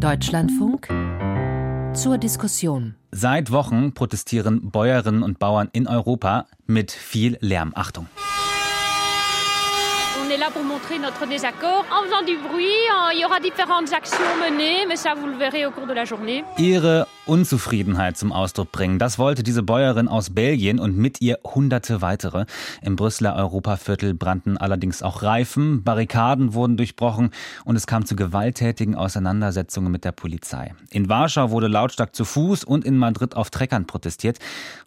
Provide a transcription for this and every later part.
Deutschlandfunk zur Diskussion. Seit Wochen protestieren Bäuerinnen und Bauern in Europa mit viel Lärm. Achtung là pour montrer notre désaccord en faisant du bruit. Il y aura différentes actions menées, mais ça vous le verrez au cours de la journée. Ihre Unzufriedenheit zum Ausdruck bringen, das wollte diese Bäuerin aus Belgien und mit ihr hunderte weitere. Im Brüsseler Europaviertel brannten allerdings auch Reifen, Barrikaden wurden durchbrochen und es kam zu gewalttätigen Auseinandersetzungen mit der Polizei. In Warschau wurde lautstark zu Fuß und in Madrid auf Treckern protestiert,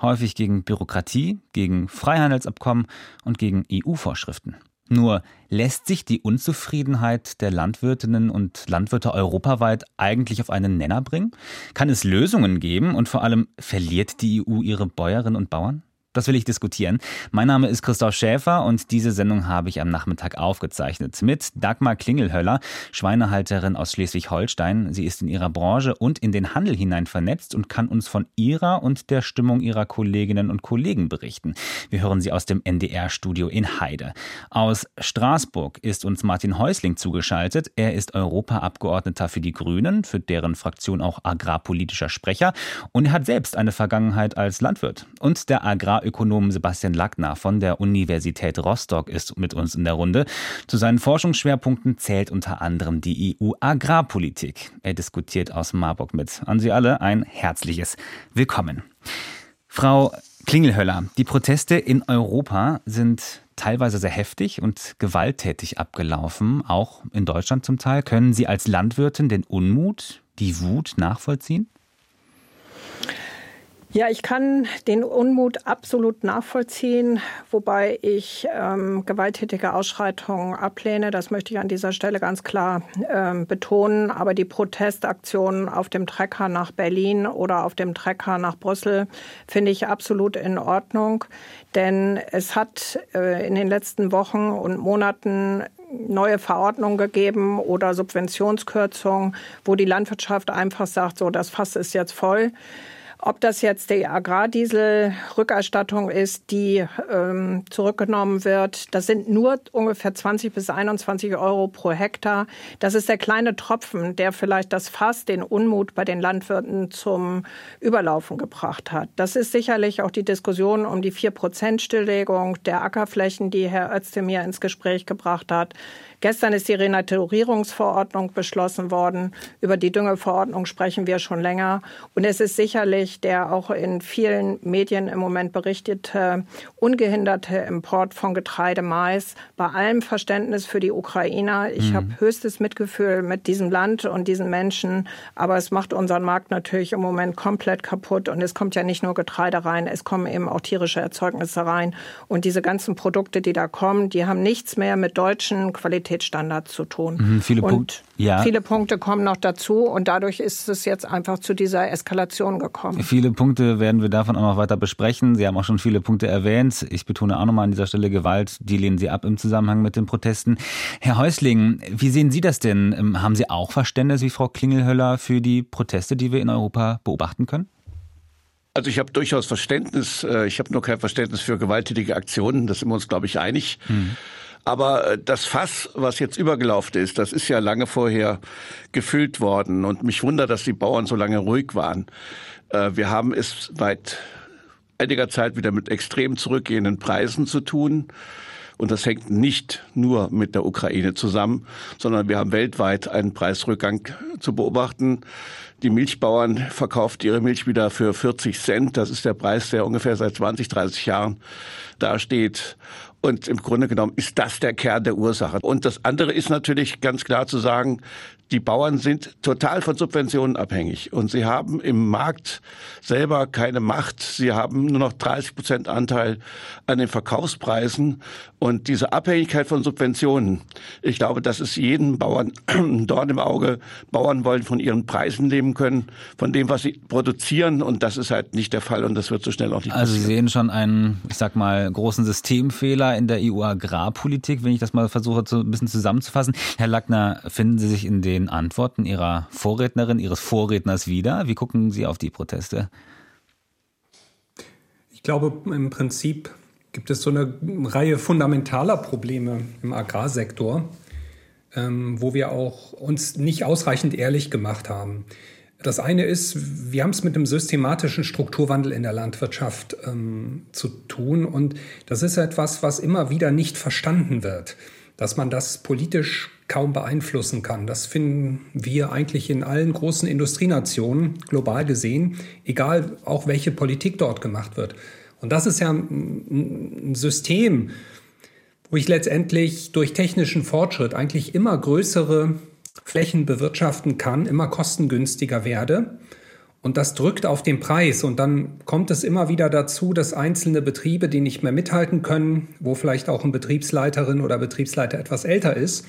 häufig gegen Bürokratie, gegen Freihandelsabkommen und gegen EU-Vorschriften. Nur lässt sich die Unzufriedenheit der Landwirtinnen und Landwirte europaweit eigentlich auf einen Nenner bringen? Kann es Lösungen geben und vor allem verliert die EU ihre Bäuerinnen und Bauern? Das will ich diskutieren. Mein Name ist Christoph Schäfer und diese Sendung habe ich am Nachmittag aufgezeichnet mit Dagmar Klingelhöller, Schweinehalterin aus Schleswig-Holstein. Sie ist in ihrer Branche und in den Handel hinein vernetzt und kann uns von ihrer und der Stimmung ihrer Kolleginnen und Kollegen berichten. Wir hören sie aus dem NDR-Studio in Heide. Aus Straßburg ist uns Martin Häusling zugeschaltet. Er ist Europaabgeordneter für die Grünen, für deren Fraktion auch agrarpolitischer Sprecher und er hat selbst eine Vergangenheit als Landwirt. Und der Agrar Agrarökonom Sebastian Lackner von der Universität Rostock ist mit uns in der Runde. Zu seinen Forschungsschwerpunkten zählt unter anderem die EU-Agrarpolitik. Er diskutiert aus Marburg mit. An Sie alle ein herzliches Willkommen. Frau Klingelhöller, die Proteste in Europa sind teilweise sehr heftig und gewalttätig abgelaufen, auch in Deutschland zum Teil. Können Sie als Landwirtin den Unmut, die Wut nachvollziehen? Ja, ich kann den Unmut absolut nachvollziehen, wobei ich ähm, gewalttätige Ausschreitungen ablehne. Das möchte ich an dieser Stelle ganz klar ähm, betonen. Aber die Protestaktionen auf dem Trecker nach Berlin oder auf dem Trecker nach Brüssel finde ich absolut in Ordnung. Denn es hat äh, in den letzten Wochen und Monaten neue Verordnungen gegeben oder Subventionskürzungen, wo die Landwirtschaft einfach sagt, so das Fass ist jetzt voll. Ob das jetzt die Agrardiesel-Rückerstattung ist, die ähm, zurückgenommen wird, das sind nur ungefähr 20 bis 21 Euro pro Hektar. Das ist der kleine Tropfen, der vielleicht das Fass, den Unmut bei den Landwirten zum Überlaufen gebracht hat. Das ist sicherlich auch die Diskussion um die 4-Prozent-Stilllegung der Ackerflächen, die Herr Özdemir ins Gespräch gebracht hat. Gestern ist die Renaturierungsverordnung beschlossen worden. Über die Düngeverordnung sprechen wir schon länger. Und es ist sicherlich der auch in vielen Medien im Moment berichtete ungehinderte Import von Getreide, Mais. Bei allem Verständnis für die Ukrainer. Ich mhm. habe höchstes Mitgefühl mit diesem Land und diesen Menschen. Aber es macht unseren Markt natürlich im Moment komplett kaputt. Und es kommt ja nicht nur Getreide rein, es kommen eben auch tierische Erzeugnisse rein. Und diese ganzen Produkte, die da kommen, die haben nichts mehr mit deutschen Qualitäten Qualitätsstandards zu tun. Mhm, viele, Punkt, ja. viele Punkte kommen noch dazu und dadurch ist es jetzt einfach zu dieser Eskalation gekommen. Viele Punkte werden wir davon auch noch weiter besprechen. Sie haben auch schon viele Punkte erwähnt. Ich betone auch nochmal an dieser Stelle Gewalt, die lehnen Sie ab im Zusammenhang mit den Protesten. Herr Häusling, wie sehen Sie das denn? Ähm, haben Sie auch Verständnis wie Frau Klingelhöller für die Proteste, die wir in Europa beobachten können? Also ich habe durchaus Verständnis. Äh, ich habe nur kein Verständnis für gewalttätige Aktionen. Das sind wir uns, glaube ich, einig. Hm. Aber äh, das Fass, was jetzt übergelaufen ist, das ist ja lange vorher gefüllt worden. Und mich wundert, dass die Bauern so lange ruhig waren. Äh, wir haben es seit einiger Zeit wieder mit extrem zurückgehenden Preisen zu tun. Und das hängt nicht nur mit der Ukraine zusammen, sondern wir haben weltweit einen Preisrückgang zu beobachten. Die Milchbauern verkaufen ihre Milch wieder für 40 Cent. Das ist der Preis, der ungefähr seit 20, 30 Jahren dasteht. Und im Grunde genommen ist das der Kern der Ursache. Und das andere ist natürlich ganz klar zu sagen, die Bauern sind total von Subventionen abhängig und sie haben im Markt selber keine Macht. Sie haben nur noch 30 Prozent Anteil an den Verkaufspreisen und diese Abhängigkeit von Subventionen, ich glaube, das ist jedem Bauern dort im Auge. Bauern wollen von ihren Preisen leben können, von dem, was sie produzieren und das ist halt nicht der Fall und das wird so schnell auch nicht also passieren. Also Sie sehen schon einen, ich sag mal, großen Systemfehler in der EU-Agrarpolitik, wenn ich das mal versuche, so ein bisschen zusammenzufassen. Herr Lackner, finden Sie sich in den den Antworten Ihrer Vorrednerin, Ihres Vorredners wieder? Wie gucken Sie auf die Proteste? Ich glaube, im Prinzip gibt es so eine Reihe fundamentaler Probleme im Agrarsektor. ähm, wo wir auch uns nicht ausreichend ehrlich gemacht haben. Das eine ist, wir haben es mit einem systematischen Strukturwandel in der Landwirtschaft ähm, zu tun und das ist etwas, was immer wieder nicht verstanden wird, dass man das politisch kaum beeinflussen kann. Das finden wir eigentlich in allen großen Industrienationen global gesehen, egal auch welche Politik dort gemacht wird. Und das ist ja ein System, wo ich letztendlich durch technischen Fortschritt eigentlich immer größere Flächen bewirtschaften kann, immer kostengünstiger werde. Und das drückt auf den Preis. Und dann kommt es immer wieder dazu, dass einzelne Betriebe, die nicht mehr mithalten können, wo vielleicht auch ein Betriebsleiterin oder Betriebsleiter etwas älter ist,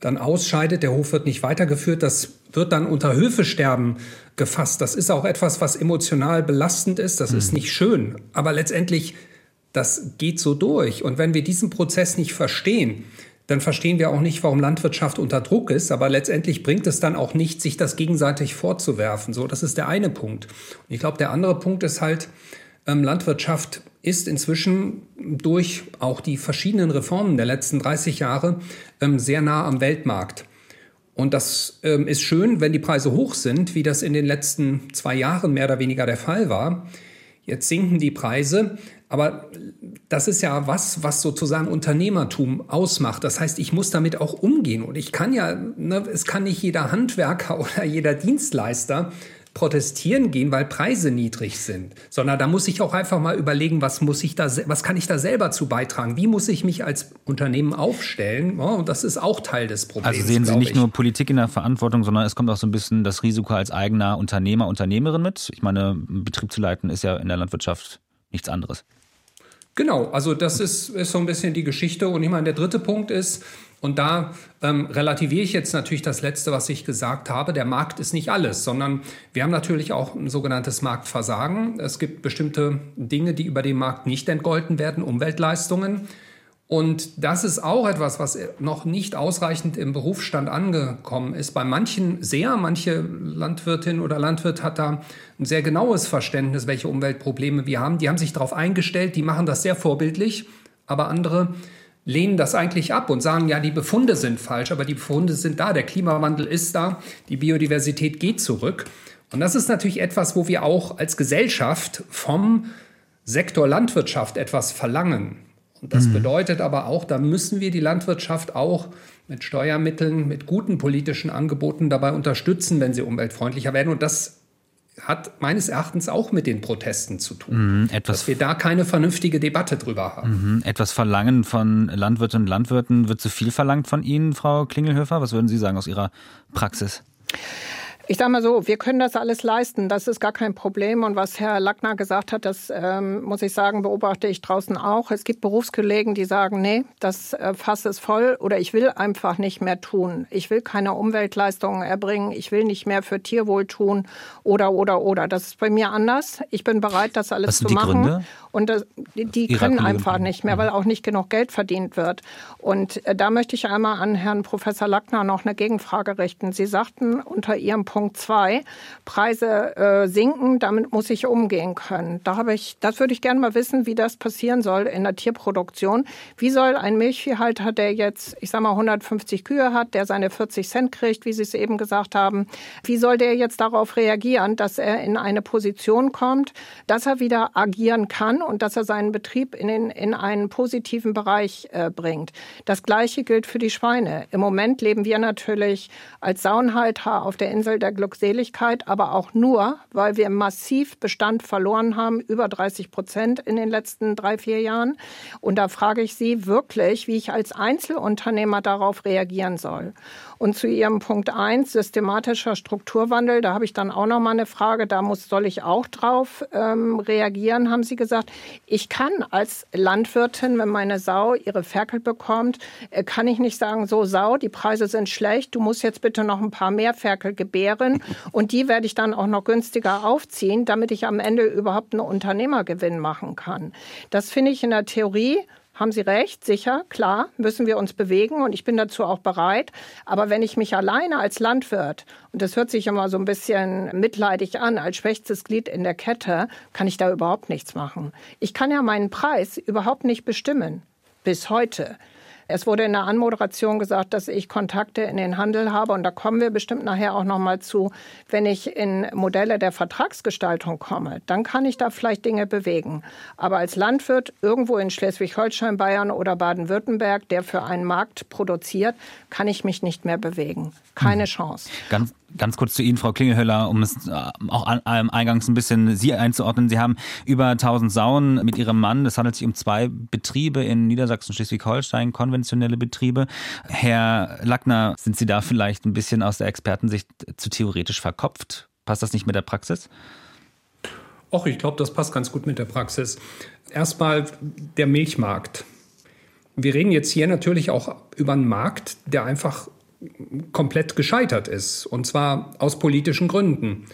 dann ausscheidet, der Hof wird nicht weitergeführt, das wird dann unter Höfesterben gefasst. Das ist auch etwas, was emotional belastend ist, das mhm. ist nicht schön, aber letztendlich, das geht so durch. Und wenn wir diesen Prozess nicht verstehen, dann verstehen wir auch nicht, warum Landwirtschaft unter Druck ist, aber letztendlich bringt es dann auch nicht, sich das gegenseitig vorzuwerfen. So, das ist der eine Punkt. Und ich glaube, der andere Punkt ist halt, ähm, Landwirtschaft ist inzwischen durch auch die verschiedenen Reformen der letzten 30 Jahre ähm, sehr nah am Weltmarkt. Und das ähm, ist schön, wenn die Preise hoch sind, wie das in den letzten zwei Jahren mehr oder weniger der Fall war. Jetzt sinken die Preise, aber das ist ja was, was sozusagen Unternehmertum ausmacht. Das heißt, ich muss damit auch umgehen. Und ich kann ja, ne, es kann nicht jeder Handwerker oder jeder Dienstleister protestieren gehen, weil Preise niedrig sind, sondern da muss ich auch einfach mal überlegen, was muss ich da, was kann ich da selber zu beitragen? Wie muss ich mich als Unternehmen aufstellen? Ja, und das ist auch Teil des Problems. Also sehen Sie nicht ich. nur Politik in der Verantwortung, sondern es kommt auch so ein bisschen das Risiko als eigener Unternehmer, Unternehmerin mit. Ich meine, Betrieb zu leiten ist ja in der Landwirtschaft nichts anderes. Genau, also das ist, ist so ein bisschen die Geschichte. Und ich meine, der dritte Punkt ist, und da ähm, relativiere ich jetzt natürlich das Letzte, was ich gesagt habe. Der Markt ist nicht alles, sondern wir haben natürlich auch ein sogenanntes Marktversagen. Es gibt bestimmte Dinge, die über den Markt nicht entgolten werden, Umweltleistungen. Und das ist auch etwas, was noch nicht ausreichend im Berufsstand angekommen ist. Bei manchen sehr, manche Landwirtin oder Landwirt hat da ein sehr genaues Verständnis, welche Umweltprobleme wir haben. Die haben sich darauf eingestellt, die machen das sehr vorbildlich, aber andere lehnen das eigentlich ab und sagen, ja, die Befunde sind falsch, aber die Befunde sind da, der Klimawandel ist da, die Biodiversität geht zurück. Und das ist natürlich etwas, wo wir auch als Gesellschaft vom Sektor Landwirtschaft etwas verlangen. Und das mhm. bedeutet aber auch, da müssen wir die Landwirtschaft auch mit Steuermitteln, mit guten politischen Angeboten dabei unterstützen, wenn sie umweltfreundlicher werden. Und das hat meines Erachtens auch mit den Protesten zu tun. Mhm, etwas dass wir da keine vernünftige Debatte drüber haben. Mhm, etwas verlangen von Landwirtinnen und Landwirten. Wird zu viel verlangt von Ihnen, Frau Klingelhöfer? Was würden Sie sagen aus Ihrer Praxis? Ich sage mal so, wir können das alles leisten. Das ist gar kein Problem. Und was Herr Lackner gesagt hat, das ähm, muss ich sagen, beobachte ich draußen auch. Es gibt Berufskollegen, die sagen, nee, das äh, Fass ist voll oder ich will einfach nicht mehr tun. Ich will keine Umweltleistungen erbringen. Ich will nicht mehr für Tierwohl tun oder, oder, oder. Das ist bei mir anders. Ich bin bereit, das alles zu machen. Gründe? Und das, die, die können einfach nicht mehr, weil auch nicht genug Geld verdient wird. Und äh, da möchte ich einmal an Herrn Professor Lackner noch eine Gegenfrage richten. Sie sagten unter Ihrem Punkt 2, Preise äh, sinken, damit muss ich umgehen können. Da habe ich, das würde ich gerne mal wissen, wie das passieren soll in der Tierproduktion. Wie soll ein Milchviehhalter, der jetzt, ich sage mal, 150 Kühe hat, der seine 40 Cent kriegt, wie Sie es eben gesagt haben, wie soll der jetzt darauf reagieren, dass er in eine Position kommt, dass er wieder agieren kann und dass er seinen Betrieb in, den, in einen positiven Bereich äh, bringt. Das Gleiche gilt für die Schweine. Im Moment leben wir natürlich als Saunhalter auf der Insel der Glückseligkeit, aber auch nur, weil wir massiv Bestand verloren haben, über 30 Prozent in den letzten drei, vier Jahren. Und da frage ich Sie wirklich, wie ich als Einzelunternehmer darauf reagieren soll. Und zu Ihrem Punkt eins systematischer Strukturwandel, da habe ich dann auch noch mal eine Frage, da muss, soll ich auch drauf ähm, reagieren, haben Sie gesagt. Ich kann als Landwirtin, wenn meine Sau ihre Ferkel bekommt, äh, kann ich nicht sagen, so Sau, die Preise sind schlecht, du musst jetzt bitte noch ein paar mehr Ferkel gebären und die werde ich dann auch noch günstiger aufziehen, damit ich am Ende überhaupt einen Unternehmergewinn machen kann. Das finde ich in der Theorie haben Sie recht, sicher, klar, müssen wir uns bewegen und ich bin dazu auch bereit. Aber wenn ich mich alleine als Landwirt, und das hört sich immer so ein bisschen mitleidig an, als schwächstes Glied in der Kette, kann ich da überhaupt nichts machen. Ich kann ja meinen Preis überhaupt nicht bestimmen. Bis heute. Es wurde in der Anmoderation gesagt, dass ich Kontakte in den Handel habe und da kommen wir bestimmt nachher auch noch mal zu. Wenn ich in Modelle der Vertragsgestaltung komme, dann kann ich da vielleicht Dinge bewegen. Aber als Landwirt irgendwo in Schleswig-Holstein, Bayern oder Baden-Württemberg, der für einen Markt produziert, kann ich mich nicht mehr bewegen. Keine hm. Chance. Ganz Ganz kurz zu Ihnen, Frau Klingelhöller, um es äh, auch eingangs ein bisschen Sie einzuordnen. Sie haben über 1000 Sauen mit Ihrem Mann. Es handelt sich um zwei Betriebe in Niedersachsen, Schleswig-Holstein, konventionelle Betriebe. Herr Lackner, sind Sie da vielleicht ein bisschen aus der Expertensicht zu theoretisch verkopft? Passt das nicht mit der Praxis? Och, ich glaube, das passt ganz gut mit der Praxis. Erstmal der Milchmarkt. Wir reden jetzt hier natürlich auch über einen Markt, der einfach komplett gescheitert ist, und zwar aus politischen Gründen.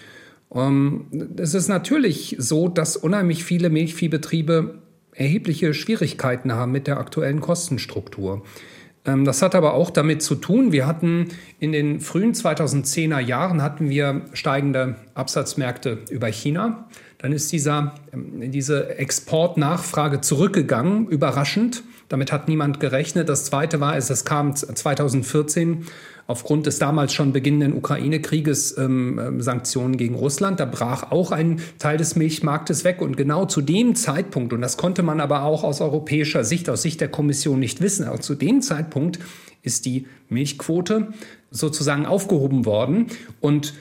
Ähm, es ist natürlich so, dass unheimlich viele Milchviehbetriebe erhebliche Schwierigkeiten haben mit der aktuellen Kostenstruktur. Ähm, das hat aber auch damit zu tun, wir hatten in den frühen 2010er Jahren hatten wir steigende Absatzmärkte über China. Dann ist dieser, ähm, diese Exportnachfrage zurückgegangen, überraschend. Damit hat niemand gerechnet. Das Zweite war, es kam 2014 aufgrund des damals schon beginnenden Ukraine-Krieges ähm, ähm, Sanktionen gegen Russland. Da brach auch ein Teil des Milchmarktes weg. Und genau zu dem Zeitpunkt, und das konnte man aber auch aus europäischer Sicht, aus Sicht der Kommission nicht wissen, aber zu dem Zeitpunkt ist die Milchquote sozusagen aufgehoben worden. Und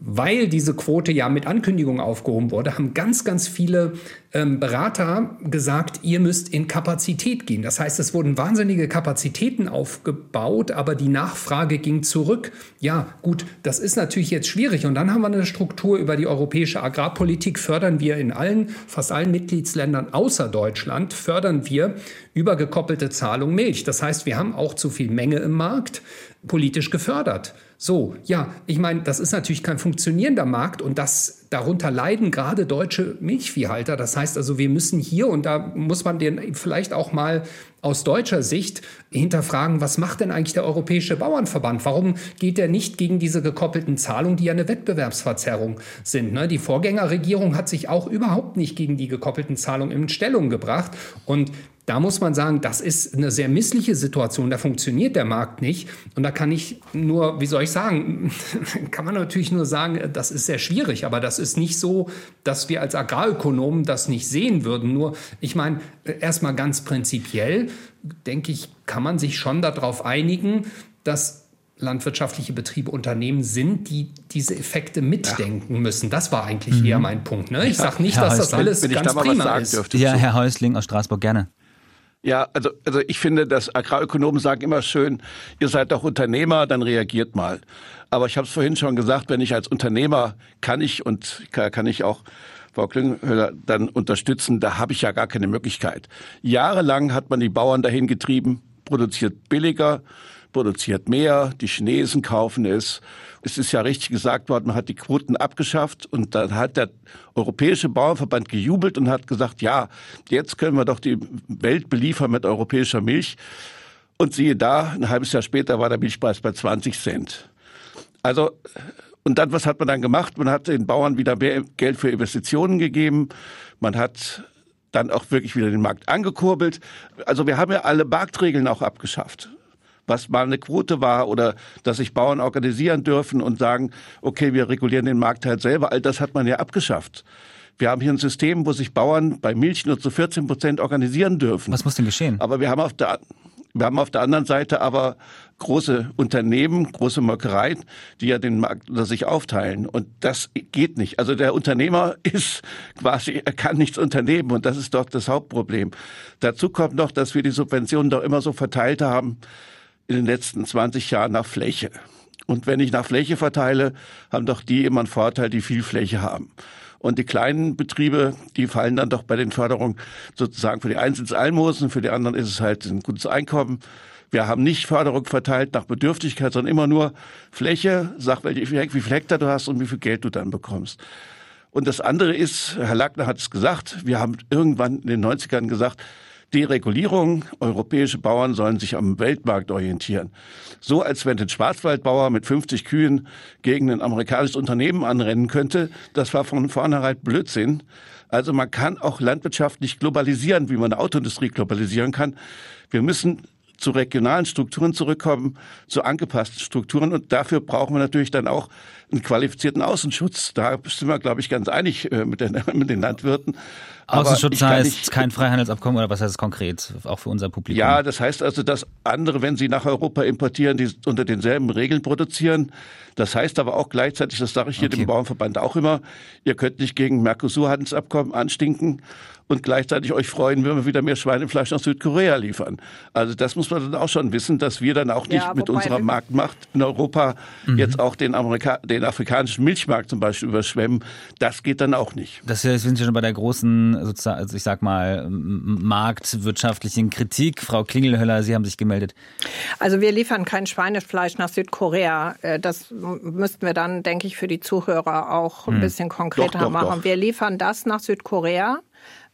weil diese Quote ja mit Ankündigung aufgehoben wurde, haben ganz, ganz viele ähm, Berater gesagt, ihr müsst in Kapazität gehen. Das heißt, es wurden wahnsinnige Kapazitäten aufgebaut, aber die Nachfrage ging zurück. Ja, gut, das ist natürlich jetzt schwierig. Und dann haben wir eine Struktur über die europäische Agrarpolitik, fördern wir in allen, fast allen Mitgliedsländern außer Deutschland, fördern wir übergekoppelte Zahlung Milch. Das heißt, wir haben auch zu viel Menge im Markt politisch gefördert. So, ja, ich meine, das ist natürlich kein funktionierender Markt und das darunter leiden gerade deutsche Milchviehhalter. Das heißt also, wir müssen hier und da muss man den vielleicht auch mal aus deutscher Sicht hinterfragen, was macht denn eigentlich der Europäische Bauernverband? Warum geht er nicht gegen diese gekoppelten Zahlungen, die ja eine Wettbewerbsverzerrung sind? Ne? Die Vorgängerregierung hat sich auch überhaupt nicht gegen die gekoppelten Zahlungen in Stellung gebracht und da muss man sagen, das ist eine sehr missliche Situation. Da funktioniert der Markt nicht. Und da kann ich nur, wie soll ich sagen, kann man natürlich nur sagen, das ist sehr schwierig. Aber das ist nicht so, dass wir als Agrarökonomen das nicht sehen würden. Nur, ich meine, erstmal ganz prinzipiell, denke ich, kann man sich schon darauf einigen, dass landwirtschaftliche Betriebe Unternehmen sind, die diese Effekte mitdenken ja. müssen. Das war eigentlich mhm. eher mein Punkt. Ne? Ich sage nicht, Herr dass Häusling, das alles ganz da prima ist. Dürfte, ja, Herr Häusling aus Straßburg, gerne. Ja, also, also ich finde, dass Agrarökonomen sagen immer schön, ihr seid doch Unternehmer, dann reagiert mal. Aber ich habe es vorhin schon gesagt, wenn ich als Unternehmer kann ich und kann ich auch Frau Klünghöller dann unterstützen, da habe ich ja gar keine Möglichkeit. Jahrelang hat man die Bauern dahin getrieben, produziert billiger, produziert mehr, die Chinesen kaufen es. Es ist ja richtig gesagt worden, man hat die Quoten abgeschafft und dann hat der Europäische Bauernverband gejubelt und hat gesagt, ja, jetzt können wir doch die Welt beliefern mit europäischer Milch. Und siehe da, ein halbes Jahr später war der Milchpreis bei 20 Cent. Also, und dann, was hat man dann gemacht? Man hat den Bauern wieder mehr Geld für Investitionen gegeben. Man hat dann auch wirklich wieder den Markt angekurbelt. Also wir haben ja alle Marktregeln auch abgeschafft was mal eine Quote war oder dass sich Bauern organisieren dürfen und sagen, okay, wir regulieren den Markt halt selber. All das hat man ja abgeschafft. Wir haben hier ein System, wo sich Bauern bei Milch nur zu 14 Prozent organisieren dürfen. Was muss denn geschehen? Aber wir haben auf der wir haben auf der anderen Seite aber große Unternehmen, große Molkereien, die ja den Markt unter sich aufteilen. Und das geht nicht. Also der Unternehmer ist quasi, er kann nichts unternehmen. Und das ist doch das Hauptproblem. Dazu kommt noch, dass wir die Subventionen doch immer so verteilt haben, in den letzten 20 Jahren nach Fläche. Und wenn ich nach Fläche verteile, haben doch die immer einen Vorteil, die viel Fläche haben. Und die kleinen Betriebe, die fallen dann doch bei den Förderungen sozusagen für die einen sind es Almosen, für die anderen ist es halt ein gutes Einkommen. Wir haben nicht Förderung verteilt nach Bedürftigkeit, sondern immer nur Fläche, sag, wie viel Hektar du hast und wie viel Geld du dann bekommst. Und das andere ist, Herr Lackner hat es gesagt, wir haben irgendwann in den 90ern gesagt, Deregulierung, europäische Bauern sollen sich am Weltmarkt orientieren. So als wenn ein Schwarzwaldbauer mit 50 Kühen gegen ein amerikanisches Unternehmen anrennen könnte, das war von vornherein Blödsinn. Also man kann auch Landwirtschaft nicht globalisieren, wie man eine Autoindustrie globalisieren kann. Wir müssen zu regionalen Strukturen zurückkommen, zu angepassten Strukturen. Und dafür brauchen wir natürlich dann auch einen qualifizierten Außenschutz. Da sind wir, glaube ich, ganz einig äh, mit, den, mit den Landwirten. Außenschutz heißt nicht, kein Freihandelsabkommen oder was heißt es konkret, auch für unser Publikum? Ja, das heißt also, dass andere, wenn sie nach Europa importieren, die unter denselben Regeln produzieren. Das heißt aber auch gleichzeitig, das sage ich hier okay. dem Bauernverband auch immer, ihr könnt nicht gegen Mercosur-Handelsabkommen anstinken und gleichzeitig euch freuen, wenn wir wieder mehr Schweinefleisch nach Südkorea liefern. Also das muss man dann auch schon wissen, dass wir dann auch nicht ja, mit unserer Marktmacht in Europa mhm. jetzt auch den, Amerika den afrikanischen Milchmarkt zum Beispiel überschwemmen. Das geht dann auch nicht. Das sind Sie schon bei der großen, sozusagen, also ich sag mal, marktwirtschaftlichen Kritik. Frau Klingelhöller, Sie haben sich gemeldet. Also wir liefern kein Schweinefleisch nach Südkorea. Äh, das müssten wir dann, denke ich, für die Zuhörer auch ein mhm. bisschen konkreter doch, doch, machen. Doch. Wir liefern das nach Südkorea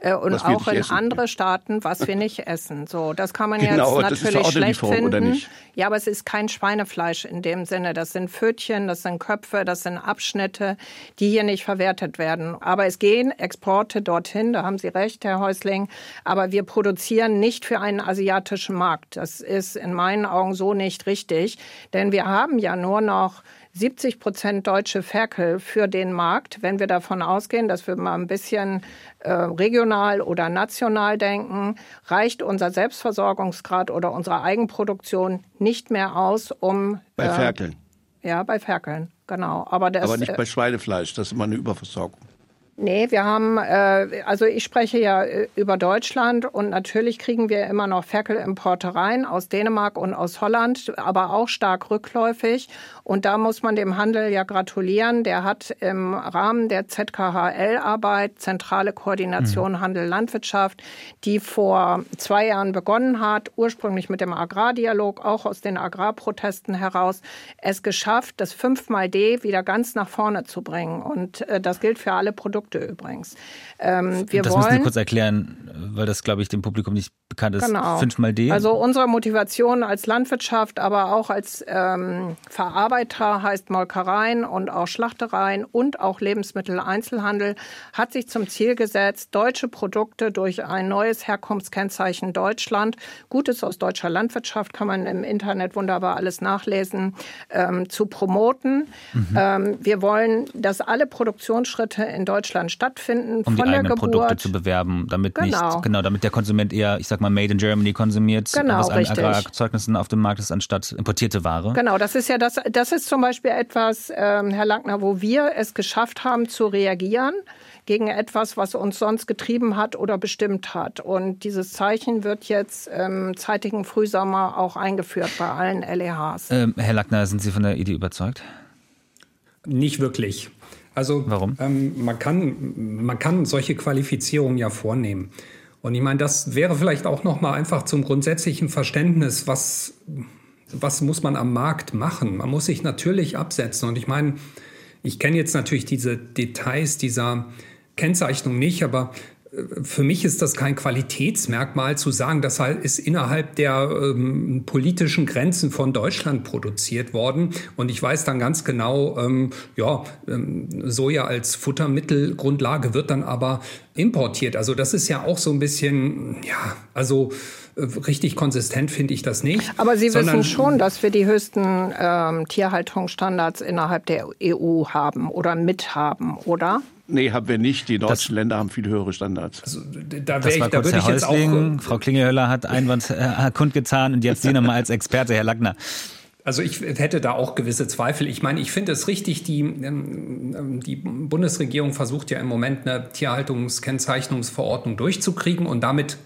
äh, und auch in essen. andere Staaten, was wir nicht essen. So, das kann man genau, jetzt natürlich schlecht finden. Ja, aber es ist kein Schweinefleisch in dem Sinne. Das sind Pfötchen, das sind Köpfe, das sind Abschnitte, die hier nicht verwertet werden. Aber es gehen Exporte dorthin, da haben Sie recht, Herr Häusling. Aber wir produzieren nicht für einen asiatischen Markt. Das ist in meinen Augen so nicht richtig. Denn wir haben ja nur noch 70 Prozent deutsche Ferkel für den Markt, wenn wir davon ausgehen, dass wir mal ein bisschen äh, regional oder national denken, reicht unser Selbstversorgungsgrad oder unsere Eigenproduktion nicht mehr aus, um bei äh, Ferkeln. Ja, bei Ferkeln, genau. Aber, das, Aber nicht äh, bei Schweinefleisch, das ist immer eine Überversorgung. Nee, wir haben, äh, also ich spreche ja äh, über Deutschland und natürlich kriegen wir immer noch Ferkelimporte rein aus Dänemark und aus Holland, aber auch stark rückläufig. Und da muss man dem Handel ja gratulieren. Der hat im Rahmen der ZKHL-Arbeit, Zentrale Koordination mhm. Handel Landwirtschaft, die vor zwei Jahren begonnen hat, ursprünglich mit dem Agrardialog, auch aus den Agrarprotesten heraus, es geschafft, das 5 mal D wieder ganz nach vorne zu bringen. Und äh, das gilt für alle Produkte Produkte übrigens. Ähm, wir das wollen, müssen Sie kurz erklären, weil das, glaube ich, dem Publikum nicht bekannt ist. Genau. Fünfmal D. Also unsere Motivation als Landwirtschaft, aber auch als ähm, Verarbeiter heißt Molkereien und auch Schlachtereien und auch Lebensmitteleinzelhandel hat sich zum Ziel gesetzt, deutsche Produkte durch ein neues Herkunftskennzeichen Deutschland, Gutes aus deutscher Landwirtschaft kann man im Internet wunderbar alles nachlesen, ähm, zu promoten. Mhm. Ähm, wir wollen, dass alle Produktionsschritte in Deutschland stattfinden, um von die eigenen Produkte zu bewerben, damit genau. nicht, genau, damit der Konsument eher, ich sag mal, Made in Germany konsumiert, genau, was an Agrarzeugnissen auf dem Markt ist, anstatt importierte Ware. Genau, das ist ja das, das ist zum Beispiel etwas, ähm, Herr Lackner, wo wir es geschafft haben zu reagieren gegen etwas, was uns sonst getrieben hat oder bestimmt hat. Und dieses Zeichen wird jetzt im zeitigen Frühsommer auch eingeführt bei allen LEHs. Ähm, Herr Lackner, sind Sie von der Idee überzeugt? Nicht wirklich. Also Warum? Ähm, man, kann, man kann solche Qualifizierungen ja vornehmen. Und ich meine, das wäre vielleicht auch noch mal einfach zum grundsätzlichen Verständnis, was, was muss man am Markt machen? Man muss sich natürlich absetzen. Und ich meine, ich kenne jetzt natürlich diese Details dieser Kennzeichnung nicht, aber für mich ist das kein Qualitätsmerkmal zu sagen, das ist innerhalb der ähm, politischen Grenzen von Deutschland produziert worden. Und ich weiß dann ganz genau, ähm, ja, ähm, Soja als Futtermittelgrundlage wird dann aber importiert. Also das ist ja auch so ein bisschen, ja, also richtig konsistent finde ich das nicht. Aber Sie wissen schon, dass wir die höchsten ähm, Tierhaltungsstandards innerhalb der EU haben oder mithaben, oder? Nee, haben wir nicht. Die deutschen das, Länder haben viel höhere Standards. Also, da das war ich, kurz da Herr Häusling. Frau Klingelhöller hat Einwand äh, kundgetan und jetzt Sie nochmal als Experte, Herr Lackner. Also ich hätte da auch gewisse Zweifel. Ich meine, ich finde es richtig, die, ähm, die Bundesregierung versucht ja im Moment eine Tierhaltungskennzeichnungsverordnung durchzukriegen und damit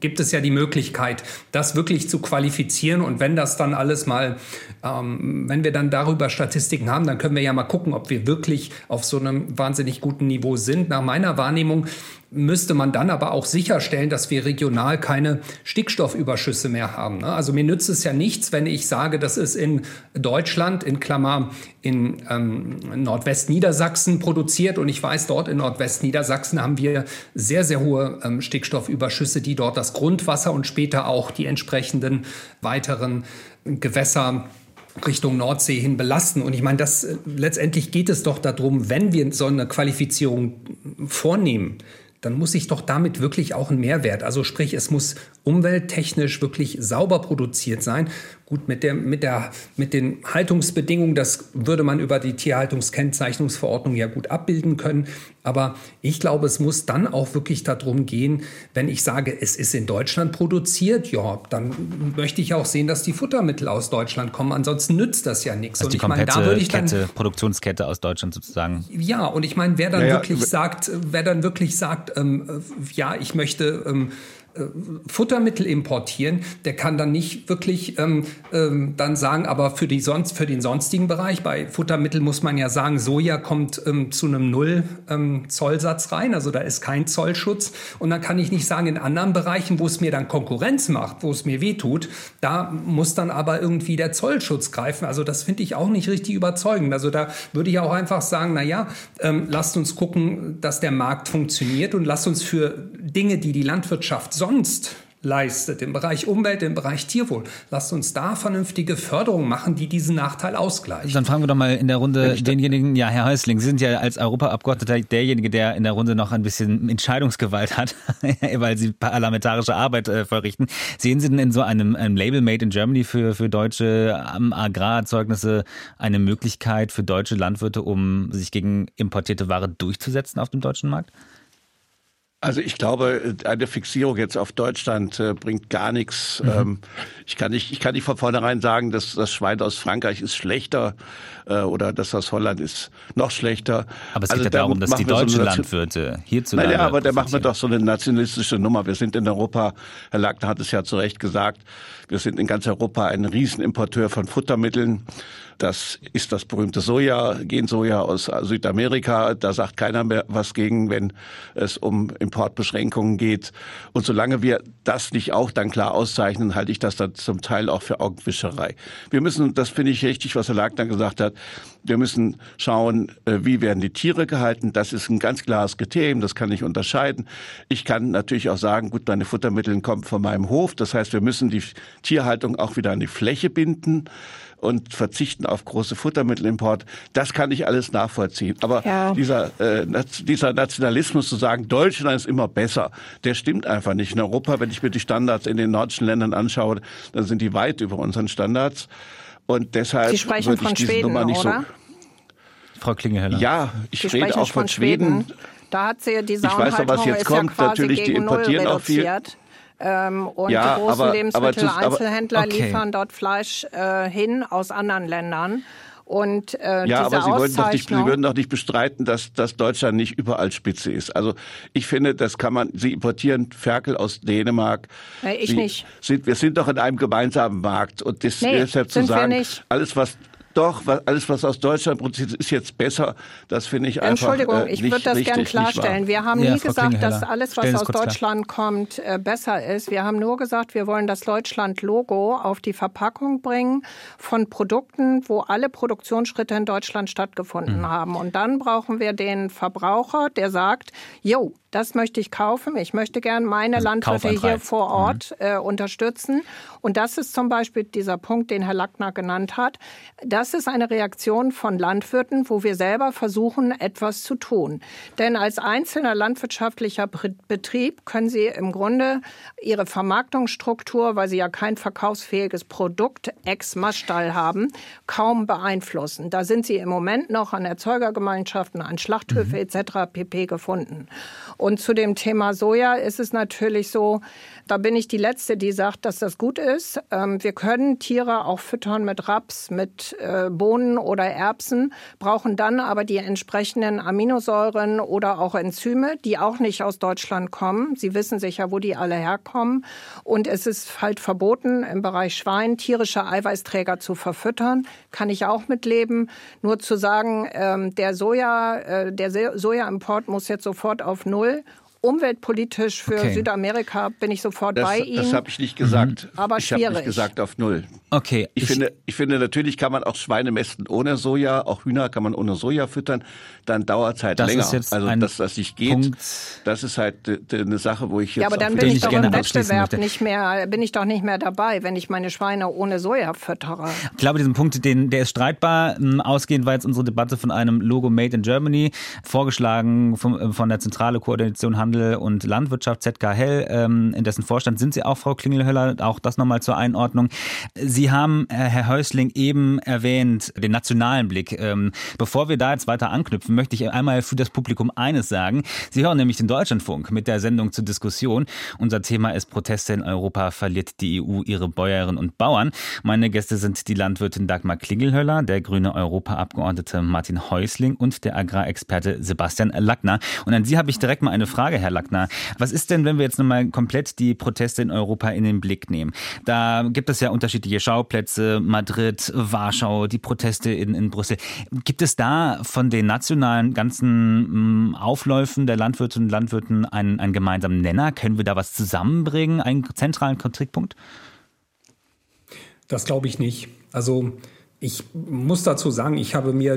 gibt es ja die Möglichkeit, das wirklich zu qualifizieren und wenn das dann alles mal, ähm, wenn wir dann darüber Statistiken haben, dann können wir ja mal gucken, ob wir wirklich auf so einem wahnsinnig guten Niveau sind. Nach meiner Wahrnehmung müsste man dann aber auch sicherstellen, dass wir regional keine Stickstoffüberschüsse mehr haben. Ne? Also mir nützt es ja nichts, wenn ich sage, das ist in Deutschland, in Klammer, in ähm, Nordwestniedersachsen produziert und ich weiß, dort in Nordwestniedersachsen haben wir sehr, sehr hohe ähm, Stickstoffüberschüsse, die dort das Grundwasser und später auch die entsprechenden weiteren Gewässer Richtung Nordsee hin belasten. Und ich meine, das letztendlich geht es doch darum, wenn wir so eine Qualifizierung vornehmen, dann muss ich doch damit wirklich auch einen Mehrwert, also sprich, es muss umwelttechnisch wirklich sauber produziert sein. Gut, mit, der, mit, der, mit den Haltungsbedingungen, das würde man über die Tierhaltungskennzeichnungsverordnung ja gut abbilden können. Aber ich glaube, es muss dann auch wirklich darum gehen, wenn ich sage, es ist in Deutschland produziert, ja, dann möchte ich auch sehen, dass die Futtermittel aus Deutschland kommen. Ansonsten nützt das ja nichts. Also die komplette meine, da ich dann, Kette, Produktionskette aus Deutschland sozusagen. Ja, und ich meine, wer dann ja, wirklich sagt, wer dann wirklich sagt, ähm, äh, ja, ich möchte ähm, äh, Futtermittel importieren, der kann dann nicht wirklich ähm, ähm, dann sagen, aber für, die sonst, für den sonstigen Bereich, bei Futtermitteln muss man ja sagen, Soja kommt ähm, zu einem Null-Zollsatz ähm, rein, also da ist kein Zollschutz. Und dann kann ich nicht sagen, in anderen Bereichen, wo es mir dann Konkurrenz macht, wo es mir wehtut, da muss dann aber irgendwie der Zollschutz greifen. Also das finde ich auch nicht richtig überzeugend. Also da würde ich auch einfach sagen, naja, ähm, lasst uns gucken, dass der Markt funktioniert und lasst uns für Dinge, die die Landwirtschaft sonst leistet, im Bereich Umwelt, im Bereich Tierwohl. Lasst uns da vernünftige Förderung machen, die diesen Nachteil ausgleichen. Dann fragen wir doch mal in der Runde denjenigen, ja, Herr Häusling, Sie sind ja als Europaabgeordneter derjenige, der in der Runde noch ein bisschen Entscheidungsgewalt hat, weil Sie parlamentarische Arbeit äh, verrichten. Sehen Sie denn in so einem, einem Label Made in Germany für, für deutsche ähm, Agrarerzeugnisse eine Möglichkeit für deutsche Landwirte, um sich gegen importierte Ware durchzusetzen auf dem deutschen Markt? Also ich glaube, eine Fixierung jetzt auf Deutschland äh, bringt gar nichts. Mhm. Ähm, ich kann nicht, ich kann nicht von vornherein sagen, dass das Schwein aus Frankreich ist schlechter äh, oder das aus Holland ist noch schlechter. Aber es also geht ja darum, dass die deutschen so Landwirte hierzulande. Naja, aber da machen wir doch so eine nationalistische Nummer. Wir sind in Europa, Herr Lackner hat es ja zu Recht gesagt, wir sind in ganz Europa ein Riesenimporteur von Futtermitteln. Das ist das berühmte Soja, Gensoja aus Südamerika. Da sagt keiner mehr was gegen, wenn es um Importbeschränkungen geht. Und solange wir das nicht auch dann klar auszeichnen, halte ich das dann zum Teil auch für Augenwischerei. Wir müssen, das finde ich richtig, was Herr Lagner gesagt hat, wir müssen schauen, äh, wie werden die Tiere gehalten. Das ist ein ganz klares Kriterium, das kann ich unterscheiden. Ich kann natürlich auch sagen, gut, meine Futtermittel kommen von meinem Hof. Das heißt, wir müssen die Tierhaltung auch wieder an die Fläche binden und verzichten auf große Futtermittelimport. Das kann ich alles nachvollziehen. Aber ja. dieser, äh, dieser Nationalismus zu sagen, Deutschland ist immer besser, der stimmt einfach nicht. In Europa, wenn ich mir die Standards in den nordischen Ländern anschaue, dann sind die weit über unseren Standards. Und deshalb Sie sprechen würde ich von diese Schweden, Nummer nicht oder? so. Frau Klingeheller. Ja, ich Sie rede auch von Schweden. Schweden. Da hat sie die Ich weiß doch, was jetzt kommt. Ja Natürlich, die importieren auch viel. Ähm, und ja, die großen Lebensmitteleinzelhändler okay. liefern dort Fleisch äh, hin aus anderen Ländern. Und, äh, ja, aber Sie, wollen doch nicht, Sie würden doch nicht bestreiten, dass, dass Deutschland nicht überall Spitze ist. Also ich finde, das kann man. Sie importieren Ferkel aus Dänemark. Nee, ich Sie nicht. Sind, wir sind doch in einem gemeinsamen Markt und das, nee, deshalb zu sagen, alles was doch, alles, was aus Deutschland produziert ist jetzt besser. Das finde ich einfach Entschuldigung, äh, ich würde das gerne klarstellen. Wir haben ja, nie Frau gesagt, dass alles, was aus Deutschland klar. kommt, äh, besser ist. Wir haben nur gesagt, wir wollen das Deutschland-Logo auf die Verpackung bringen von Produkten, wo alle Produktionsschritte in Deutschland stattgefunden mhm. haben. Und dann brauchen wir den Verbraucher, der sagt, jo, das möchte ich kaufen. Ich möchte gern meine also Landwirte hier vor. Ort mhm. äh, unterstützen. Und das ist zum Beispiel dieser Punkt, den Herr Lackner genannt hat. Das ist eine Reaktion von Landwirten, wo wir selber versuchen, etwas zu tun. Denn als einzelner landwirtschaftlicher Betrieb können Sie im Grunde Ihre Vermarktungsstruktur, weil Sie ja kein verkaufsfähiges Produkt ex Massstall haben, kaum beeinflussen. Da sind Sie im Moment noch an Erzeugergemeinschaften, an Schlachthöfe mhm. etc. pp. gefunden. Und zu dem Thema Soja ist es natürlich so, da bin ich die Letzte, die sagt, dass das gut ist. Ähm, wir können Tiere auch füttern mit Raps, mit äh, Bohnen oder Erbsen, brauchen dann aber die entsprechenden Aminosäuren oder auch Enzyme, die auch nicht aus Deutschland kommen. Sie wissen sicher, wo die alle herkommen. Und es ist halt verboten, im Bereich Schwein tierische Eiweißträger zu verfüttern. Kann ich auch mitleben. Nur zu sagen, ähm, der Soja, äh, der Sojaimport muss jetzt sofort auf Null umweltpolitisch für okay. Südamerika bin ich sofort das, bei Ihnen. Das habe ich nicht gesagt. Mhm. Aber ich habe nicht gesagt auf Null. Okay. Ich, ich, finde, ich finde, natürlich kann man auch Schweine mästen ohne Soja, auch Hühner kann man ohne Soja füttern. Dann dauert es halt das länger. Ist jetzt also, ein dass das nicht geht, Punkt. das ist halt eine Sache, wo ich jetzt. Ja, aber dann bin ich doch im Wettbewerb nicht mehr, bin ich doch nicht mehr dabei, wenn ich meine Schweine ohne Soja füttere. Ich glaube, diesen Punkt, den, der ist streitbar. Hm, ausgehend war jetzt unsere Debatte von einem Logo Made in Germany, vorgeschlagen von, von der Zentrale Koordination Handel Handel und Landwirtschaft, ZK Hell, ähm, in dessen Vorstand sind Sie auch, Frau Klingelhöller. Auch das nochmal zur Einordnung. Sie haben, äh, Herr Häusling, eben erwähnt, den nationalen Blick. Ähm, bevor wir da jetzt weiter anknüpfen, möchte ich einmal für das Publikum eines sagen. Sie hören nämlich den Deutschlandfunk mit der Sendung zur Diskussion. Unser Thema ist Proteste in Europa, verliert die EU ihre Bäuerinnen und Bauern. Meine Gäste sind die Landwirtin Dagmar Klingelhöller, der grüne Europaabgeordnete Martin Häusling und der Agrarexperte Sebastian Lackner. Und an Sie habe ich direkt mal eine Frage, Herr Lackner. Was ist denn, wenn wir jetzt nochmal komplett die Proteste in Europa in den Blick nehmen? Da gibt es ja unterschiedliche Schauplätze, Madrid, Warschau, die Proteste in, in Brüssel. Gibt es da von den nationalen ganzen mm, Aufläufen der Landwirtinnen und Landwirten einen, einen gemeinsamen Nenner? Können wir da was zusammenbringen, einen zentralen Konfliktpunkt? Das glaube ich nicht. Also ich muss dazu sagen, ich habe mir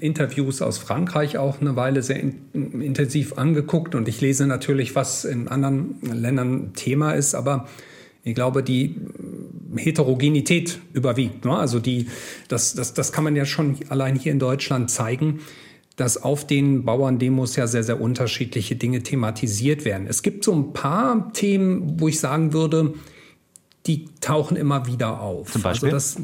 Interviews aus Frankreich auch eine Weile sehr in, intensiv angeguckt und ich lese natürlich, was in anderen Ländern Thema ist, aber ich glaube, die Heterogenität überwiegt. Ne? Also die, das, das, das kann man ja schon allein hier in Deutschland zeigen dass auf den Bauerndemos ja sehr, sehr unterschiedliche Dinge thematisiert werden. Es gibt so ein paar Themen, wo ich sagen würde, die tauchen immer wieder auf. Zum Beispiel? Also das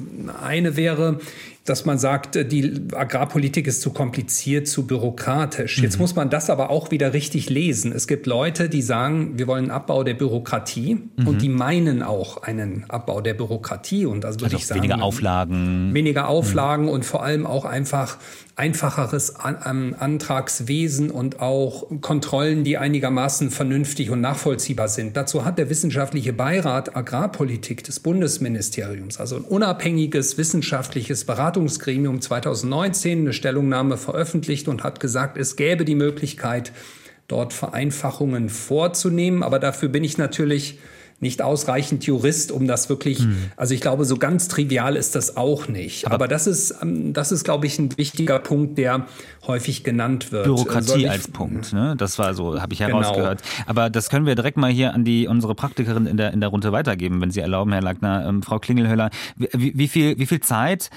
eine wäre, dass man sagt, äh, die Agrarpolitik ist zu kompliziert, zu bürokratisch. Mhm. Jetzt muss man das aber auch wieder richtig lesen. Es gibt Leute, die sagen, wir wollen einen Abbau der Bürokratie mhm. und die meinen auch einen Abbau der Bürokratie und also würde also ich sagen weniger Auflagen, weniger Auflagen mhm. und vor allem auch einfach einfacheres An Antragswesen und auch Kontrollen, die einigermaßen vernünftig und nachvollziehbar sind. Dazu hat der wissenschaftliche Beirat Agrarpolitik des Bundesministeriums, also ein unabhängiges wissenschaftliches Beratungsgremium 2019 eine Stellungnahme veröffentlicht und hat gesagt, es gäbe die Möglichkeit, dort Vereinfachungen vorzunehmen. Aber dafür bin ich natürlich nicht ausreichend Jurist, um das wirklich, hm. also ich glaube, so ganz trivial ist das auch nicht. Aber, Aber das ist, ähm, das ist, glaube ich, ein wichtiger Punkt, der häufig genannt wird. Bürokratie als Punkt, ne? Das war so, habe ich genau. herausgehört. Genau. Aber das können wir direkt mal hier an die unsere Praktikerin in der in der Runde weitergeben, wenn Sie erlauben, Herr Lackner. Ähm, Frau Klingelhöller, wie, wie viel wie viel Zeit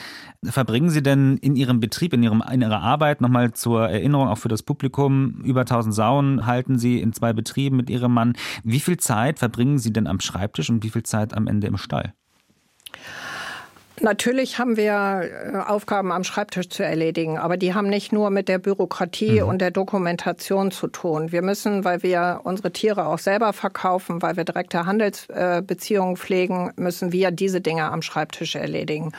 verbringen Sie denn in Ihrem Betrieb, in, Ihrem, in Ihrer Arbeit, nochmal zur Erinnerung auch für das Publikum, über 1000 Sauen halten Sie in zwei Betrieben mit Ihrem Mann. Wie viel Zeit verbringen Sie denn am Schreibtisch und wie viel Zeit am Ende im Stall? Natürlich haben wir äh, Aufgaben am Schreibtisch zu erledigen, aber die haben nicht nur mit der Bürokratie mhm. und der Dokumentation zu tun. Wir müssen, weil wir unsere Tiere auch selber verkaufen, weil wir direkte Handelsbeziehungen pflegen, müssen wir diese Dinge am Schreibtisch erledigen.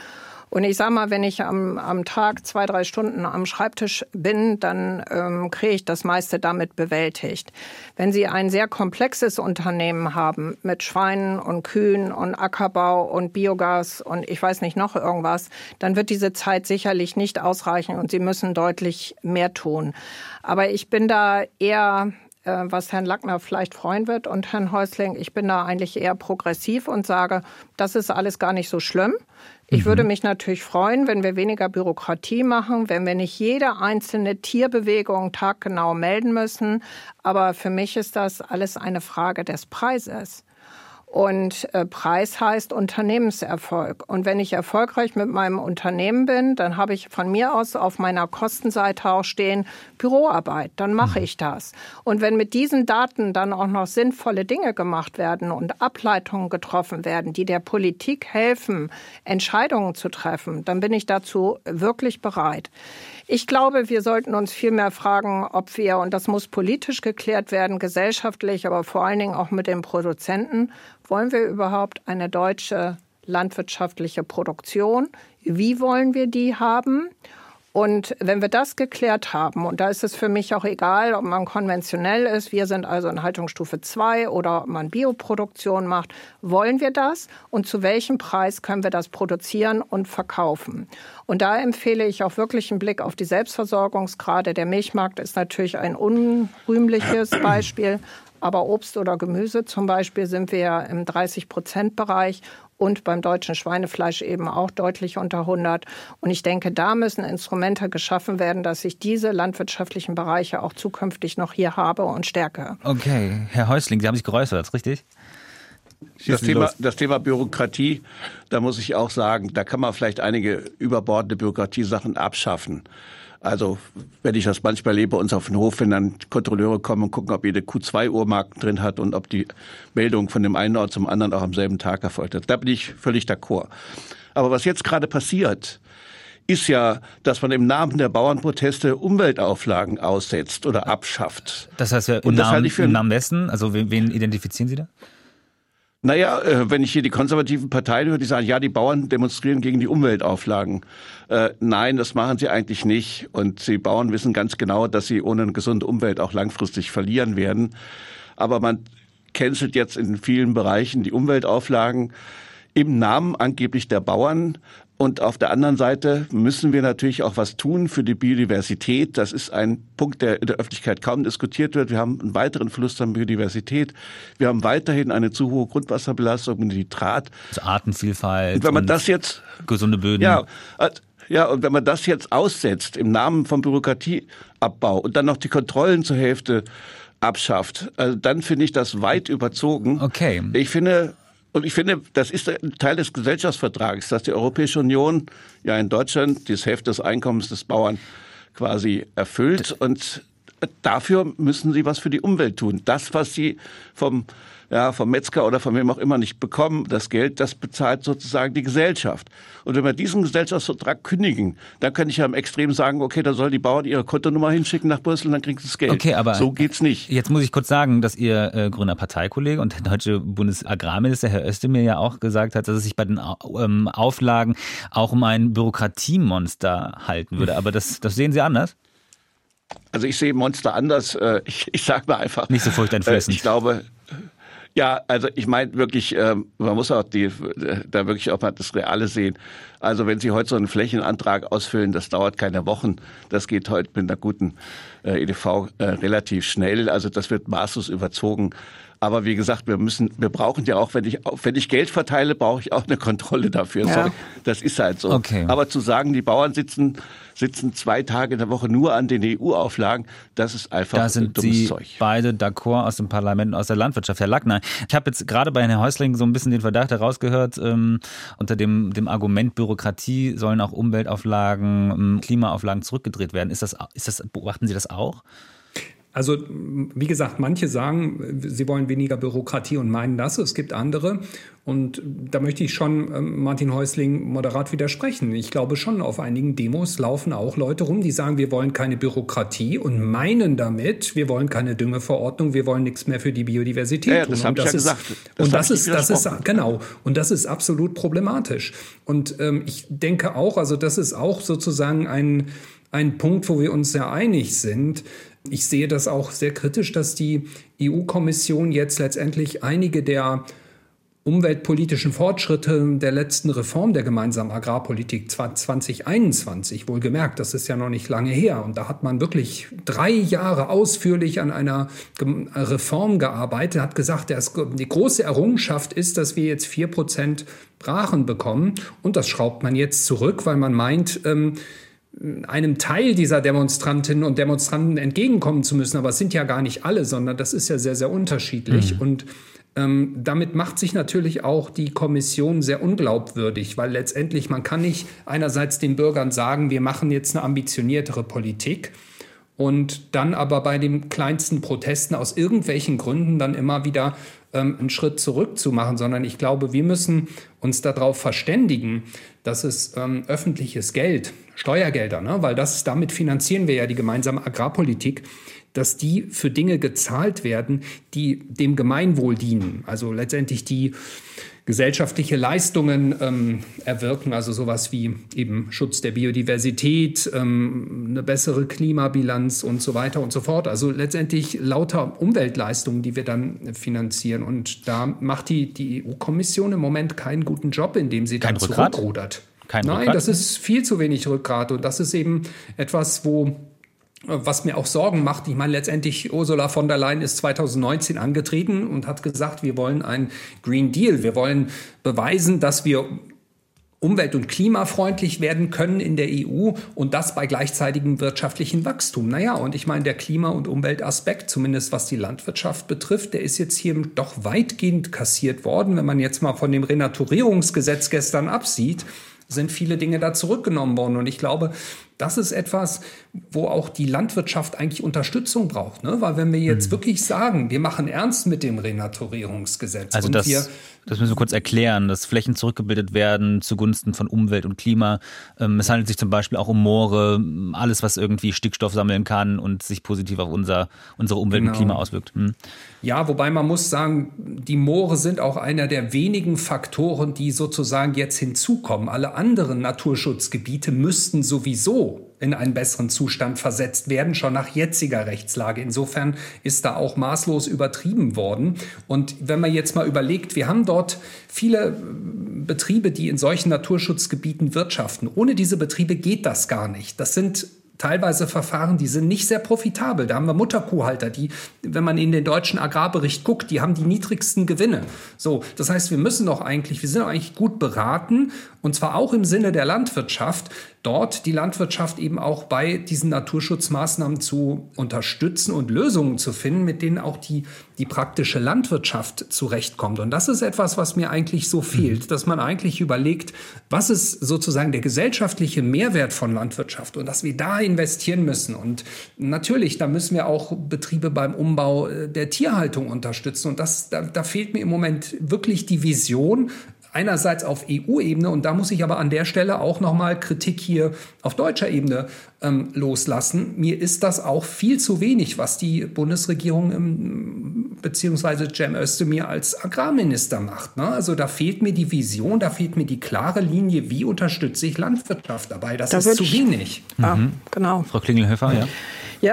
Und ich sage mal, wenn ich am, am Tag zwei, drei Stunden am Schreibtisch bin, dann ähm, kriege ich das meiste damit bewältigt. Wenn Sie ein sehr komplexes Unternehmen haben mit Schweinen und Kühen und Ackerbau und Biogas und ich weiß nicht noch irgendwas, dann wird diese Zeit sicherlich nicht ausreichen und Sie müssen deutlich mehr tun. Aber ich bin da eher äh, was Herrn Lackner vielleicht freuen wird und Herrn Häusling, ich bin da eigentlich eher progressiv und sage, das ist alles gar nicht so schlimm. Ich mhm. würde mich natürlich freuen, wenn wir weniger Bürokratie machen, wenn wir nicht jede einzelne Tierbewegung taggenau melden müssen. Aber für mich ist das alles eine Frage des Preises. Und äh, Preis heißt Unternehmenserfolg. Und wenn ich erfolgreich mit meinem Unternehmen bin, dann habe ich von mir aus auf meiner Kostenseite auch stehen Büroarbeit. Dann mache mhm. ich das. Und wenn mit diesen Daten dann auch noch sinnvolle Dinge gemacht werden und Ableitungen getroffen werden, die der Politik helfen, Entscheidungen zu treffen, dann bin ich dazu wirklich bereit. Ich glaube, wir sollten uns viel mehr fragen, ob wir, und das muss politisch geklärt werden, gesellschaftlich, aber vor allen Dingen auch mit den Produzenten, wollen wir überhaupt eine deutsche landwirtschaftliche Produktion? Wie wollen wir die haben? Und wenn wir das geklärt haben, und da ist es für mich auch egal, ob man konventionell ist, wir sind also in Haltungsstufe 2 oder ob man Bioproduktion macht, wollen wir das und zu welchem Preis können wir das produzieren und verkaufen? Und da empfehle ich auch wirklich einen Blick auf die Selbstversorgungsgrade. Der Milchmarkt ist natürlich ein unrühmliches Beispiel. Aber Obst oder Gemüse zum Beispiel sind wir im 30-Prozent-Bereich und beim deutschen Schweinefleisch eben auch deutlich unter 100. Und ich denke, da müssen Instrumente geschaffen werden, dass ich diese landwirtschaftlichen Bereiche auch zukünftig noch hier habe und stärke. Okay, Herr Häusling, Sie haben sich geräuspert, richtig? Das Thema, das Thema Bürokratie, da muss ich auch sagen, da kann man vielleicht einige überbordende Bürokratiesachen abschaffen. Also wenn ich das manchmal erlebe bei uns auf dem Hof, wenn dann Kontrolleure kommen und gucken, ob jede Q2-Uhrmarken drin hat und ob die Meldung von dem einen Ort zum anderen auch am selben Tag erfolgt hat. Da bin ich völlig d'accord. Aber was jetzt gerade passiert, ist ja, dass man im Namen der Bauernproteste Umweltauflagen aussetzt oder abschafft. Das heißt ja im, Namen, im Namen Westen? Also wen, wen identifizieren Sie da? Naja, äh, wenn ich hier die konservativen Parteien höre, die sagen, ja, die Bauern demonstrieren gegen die Umweltauflagen. Äh, nein, das machen sie eigentlich nicht. Und die Bauern wissen ganz genau, dass sie ohne eine gesunde Umwelt auch langfristig verlieren werden. Aber man cancelt jetzt in vielen Bereichen die Umweltauflagen im Namen angeblich der Bauern. Und auf der anderen Seite müssen wir natürlich auch was tun für die Biodiversität. Das ist ein Punkt, der in der Öffentlichkeit kaum diskutiert wird. Wir haben einen weiteren Verlust an Biodiversität. Wir haben weiterhin eine zu hohe Grundwasserbelastung und Nitrat. Also Artenvielfalt. Und wenn man das jetzt gesunde Böden. Ja, ja, und wenn man das jetzt aussetzt im Namen vom Bürokratieabbau und dann noch die Kontrollen zur Hälfte abschafft, also dann finde ich das weit überzogen. Okay. Ich finde, und ich finde, das ist ein Teil des Gesellschaftsvertrags, dass die Europäische Union ja in Deutschland die Hälfte des Einkommens des Bauern quasi erfüllt. Und dafür müssen sie was für die Umwelt tun. Das, was sie vom ja, vom Metzger oder von wem auch immer nicht bekommen. Das Geld, das bezahlt sozusagen die Gesellschaft. Und wenn wir diesen Gesellschaftsvertrag kündigen, dann könnte ich ja im Extrem sagen, okay, da sollen die Bauern ihre Kontonummer hinschicken nach Brüssel, dann kriegen sie das Geld. Okay, aber so geht's nicht. Jetzt muss ich kurz sagen, dass Ihr äh, grüner Parteikollege und der deutsche Bundesagrarminister Herr Özdemir ja auch gesagt hat, dass es sich bei den ähm, Auflagen auch um ein Bürokratiemonster halten würde. Aber das, das sehen Sie anders? Also ich sehe Monster anders. Äh, ich, ich sage mal einfach. Nicht so furchteinflößend. Äh, ich glaube, ja, also ich meine wirklich, äh, man muss auch die, da wirklich auch mal das Reale sehen. Also wenn Sie heute so einen Flächenantrag ausfüllen, das dauert keine Wochen. Das geht heute mit einer guten äh, EDV äh, relativ schnell. Also das wird maßlos überzogen. Aber wie gesagt, wir müssen, wir brauchen ja auch, wenn ich, wenn ich Geld verteile, brauche ich auch eine Kontrolle dafür. Ja. Sorry, das ist halt so. Okay. Aber zu sagen, die Bauern sitzen, sitzen zwei Tage in der Woche nur an den EU-Auflagen, das ist einfach da sind dummes Sie Zeug. beide d'accord aus dem Parlament und aus der Landwirtschaft. Herr Lackner, ich habe jetzt gerade bei Herrn Häusling so ein bisschen den Verdacht herausgehört, ähm, unter dem, dem Argument Bürokratie sollen auch Umweltauflagen, ähm, Klimaauflagen zurückgedreht werden. Ist das, ist das, beobachten Sie das auch? Also, wie gesagt, manche sagen, sie wollen weniger Bürokratie und meinen das. Es gibt andere. Und da möchte ich schon ähm, Martin Häusling moderat widersprechen. Ich glaube schon, auf einigen Demos laufen auch Leute rum, die sagen, wir wollen keine Bürokratie und meinen damit, wir wollen keine Düngeverordnung, wir wollen nichts mehr für die Biodiversität ja, tun. Das habe ich ja ist, gesagt. Das und das ist, das ist, genau. Und das ist absolut problematisch. Und ähm, ich denke auch, also das ist auch sozusagen ein, ein Punkt, wo wir uns sehr einig sind. Ich sehe das auch sehr kritisch, dass die EU-Kommission jetzt letztendlich einige der umweltpolitischen Fortschritte der letzten Reform der gemeinsamen Agrarpolitik 2021, wohlgemerkt, das ist ja noch nicht lange her. Und da hat man wirklich drei Jahre ausführlich an einer Reform gearbeitet, hat gesagt, die große Errungenschaft ist, dass wir jetzt vier Prozent Brachen bekommen. Und das schraubt man jetzt zurück, weil man meint, ähm, einem Teil dieser Demonstrantinnen und Demonstranten entgegenkommen zu müssen. Aber es sind ja gar nicht alle, sondern das ist ja sehr, sehr unterschiedlich. Mhm. Und ähm, damit macht sich natürlich auch die Kommission sehr unglaubwürdig, weil letztendlich man kann nicht einerseits den Bürgern sagen, wir machen jetzt eine ambitioniertere Politik und dann aber bei den kleinsten Protesten aus irgendwelchen Gründen dann immer wieder ähm, einen Schritt zurück zu machen, sondern ich glaube, wir müssen uns darauf verständigen, dass es ähm, öffentliches Geld, Steuergelder, ne, weil das damit finanzieren wir ja die gemeinsame Agrarpolitik, dass die für Dinge gezahlt werden, die dem Gemeinwohl dienen. Also letztendlich die gesellschaftliche Leistungen ähm, erwirken, also sowas wie eben Schutz der Biodiversität, ähm, eine bessere Klimabilanz und so weiter und so fort. Also letztendlich lauter Umweltleistungen, die wir dann finanzieren. Und da macht die, die EU-Kommission im Moment keinen guten Job, indem sie Kein dann Rückgrat? zurückrudert. Kein Nein, Rückgrat? das ist viel zu wenig Rückgrat. Und das ist eben etwas, wo was mir auch Sorgen macht, ich meine, letztendlich Ursula von der Leyen ist 2019 angetreten und hat gesagt, wir wollen einen Green Deal. Wir wollen beweisen, dass wir umwelt- und klimafreundlich werden können in der EU und das bei gleichzeitigem wirtschaftlichen Wachstum. Naja, und ich meine, der Klima- und Umweltaspekt, zumindest was die Landwirtschaft betrifft, der ist jetzt hier doch weitgehend kassiert worden. Wenn man jetzt mal von dem Renaturierungsgesetz gestern absieht, sind viele Dinge da zurückgenommen worden. Und ich glaube, das ist etwas, wo auch die Landwirtschaft eigentlich Unterstützung braucht. Ne? Weil wenn wir jetzt mhm. wirklich sagen, wir machen ernst mit dem Renaturierungsgesetz also und das, wir das müssen wir kurz erklären, dass Flächen zurückgebildet werden zugunsten von Umwelt und Klima. Ähm, es handelt sich zum Beispiel auch um Moore, alles, was irgendwie Stickstoff sammeln kann und sich positiv auf unser, unsere Umwelt genau. und Klima auswirkt. Hm. Ja, wobei man muss sagen, die Moore sind auch einer der wenigen Faktoren, die sozusagen jetzt hinzukommen. Alle anderen Naturschutzgebiete müssten sowieso in einen besseren Zustand versetzt werden, schon nach jetziger Rechtslage. Insofern ist da auch maßlos übertrieben worden. Und wenn man jetzt mal überlegt, wir haben dort viele Betriebe, die in solchen Naturschutzgebieten wirtschaften. Ohne diese Betriebe geht das gar nicht. Das sind teilweise Verfahren, die sind nicht sehr profitabel. Da haben wir Mutterkuhhalter, die, wenn man in den deutschen Agrarbericht guckt, die haben die niedrigsten Gewinne. So, das heißt, wir müssen doch eigentlich, wir sind doch eigentlich gut beraten, und zwar auch im Sinne der Landwirtschaft, dort die Landwirtschaft eben auch bei diesen Naturschutzmaßnahmen zu unterstützen und Lösungen zu finden, mit denen auch die, die praktische Landwirtschaft zurechtkommt. Und das ist etwas, was mir eigentlich so fehlt, dass man eigentlich überlegt, was ist sozusagen der gesellschaftliche Mehrwert von Landwirtschaft und dass wir da investieren müssen. Und natürlich, da müssen wir auch Betriebe beim Umbau äh, der Tierhaltung unterstützen. Und das, da, da fehlt mir im Moment wirklich die Vision, einerseits auf EU-Ebene und da muss ich aber an der Stelle auch nochmal Kritik hier auf deutscher Ebene ähm, loslassen. Mir ist das auch viel zu wenig, was die Bundesregierung im, beziehungsweise Cem Özdemir als Agrarminister macht. Ne? Also da fehlt mir die Vision, da fehlt mir die klare Linie, wie unterstütze ich Landwirtschaft dabei. Das da ist zu wenig. Ja, mhm. genau. Frau Klingelhöfer, ja. Ja,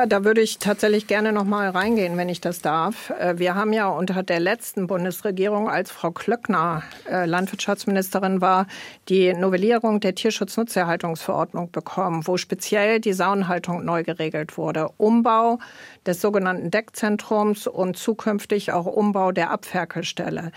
da würde ich tatsächlich gerne noch mal reingehen, wenn ich das darf. Äh, wir haben ja unter der letzten Bundesregierung, als Frau Klöckner äh, Landwirtschaftsministerin war, die Novellierung der Tierschutznutzerhaltungsverordnung bekommen, wo speziell die Saunhaltung neu geregelt wurde. Umbau des sogenannten Deckzentrums und zukünftig auch Umbau der Abferkelstelle.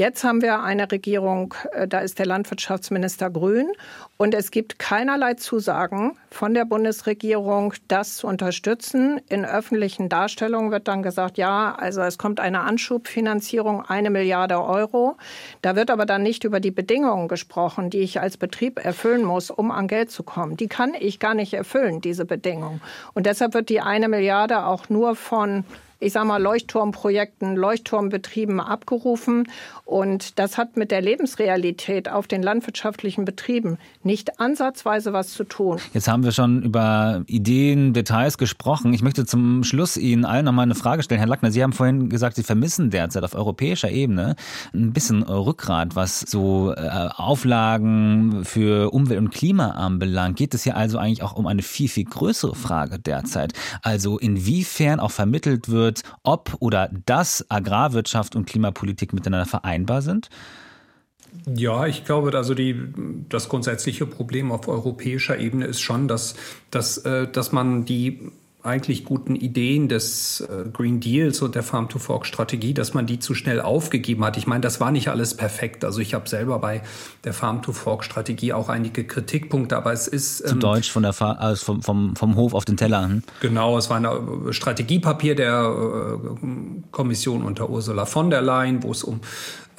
Jetzt haben wir eine Regierung, äh, da ist der Landwirtschaftsminister Grün und es gibt keinerlei Zusagen von der Bundesregierung, das zu unterstützen. In öffentlichen Darstellungen wird dann gesagt, ja, also es kommt eine Anschubfinanzierung, eine Milliarde Euro. Da wird aber dann nicht über die Bedingungen gesprochen, die ich als Betrieb erfüllen muss, um an Geld zu kommen. Die kann ich gar nicht erfüllen, diese Bedingungen. Und deshalb wird die eine Milliarde auch nur von ich sage mal, Leuchtturmprojekten, Leuchtturmbetrieben abgerufen. Und das hat mit der Lebensrealität auf den landwirtschaftlichen Betrieben nicht ansatzweise was zu tun. Jetzt haben wir schon über Ideen, Details gesprochen. Ich möchte zum Schluss Ihnen allen noch mal eine Frage stellen. Herr Lackner, Sie haben vorhin gesagt, Sie vermissen derzeit auf europäischer Ebene ein bisschen Rückgrat, was so äh, Auflagen für Umwelt und Klima anbelangt. Geht es hier also eigentlich auch um eine viel, viel größere Frage derzeit? Also inwiefern auch vermittelt wird, wird, ob oder dass Agrarwirtschaft und Klimapolitik miteinander vereinbar sind? Ja, ich glaube, also die, das grundsätzliche Problem auf europäischer Ebene ist schon, dass, dass, äh, dass man die eigentlich guten Ideen des äh, Green Deals und der Farm-to-Fork-Strategie, dass man die zu schnell aufgegeben hat. Ich meine, das war nicht alles perfekt. Also ich habe selber bei der Farm-to-Fork-Strategie auch einige Kritikpunkte, aber es ist... Zu ähm, Deutsch von der Fahr also vom, vom, vom Hof auf den Teller. Hm? Genau, es war ein äh, Strategiepapier der äh, Kommission unter Ursula von der Leyen, wo es um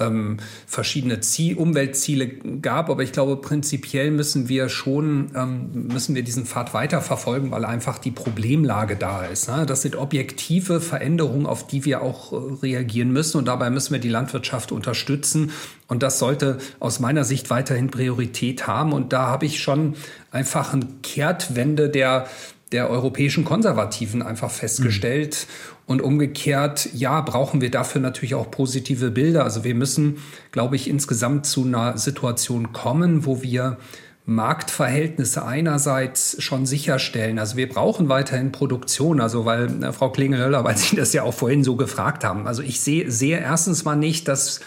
ähm, verschiedene Ziel, Umweltziele gab. Aber ich glaube, prinzipiell müssen wir schon, ähm, müssen wir diesen Pfad weiterverfolgen, weil einfach die Problemlage da ist. Ne? Das sind objektive Veränderungen, auf die wir auch äh, reagieren müssen. Und dabei müssen wir die Landwirtschaft unterstützen. Und das sollte aus meiner Sicht weiterhin Priorität haben. Und da habe ich schon einfach eine Kehrtwende der der europäischen Konservativen einfach festgestellt. Mhm. Und umgekehrt, ja, brauchen wir dafür natürlich auch positive Bilder. Also wir müssen, glaube ich, insgesamt zu einer Situation kommen, wo wir Marktverhältnisse einerseits schon sicherstellen. Also wir brauchen weiterhin Produktion, also weil äh, Frau Klingelhöller, weil Sie das ja auch vorhin so gefragt haben. Also ich sehe, sehe erstens mal nicht, dass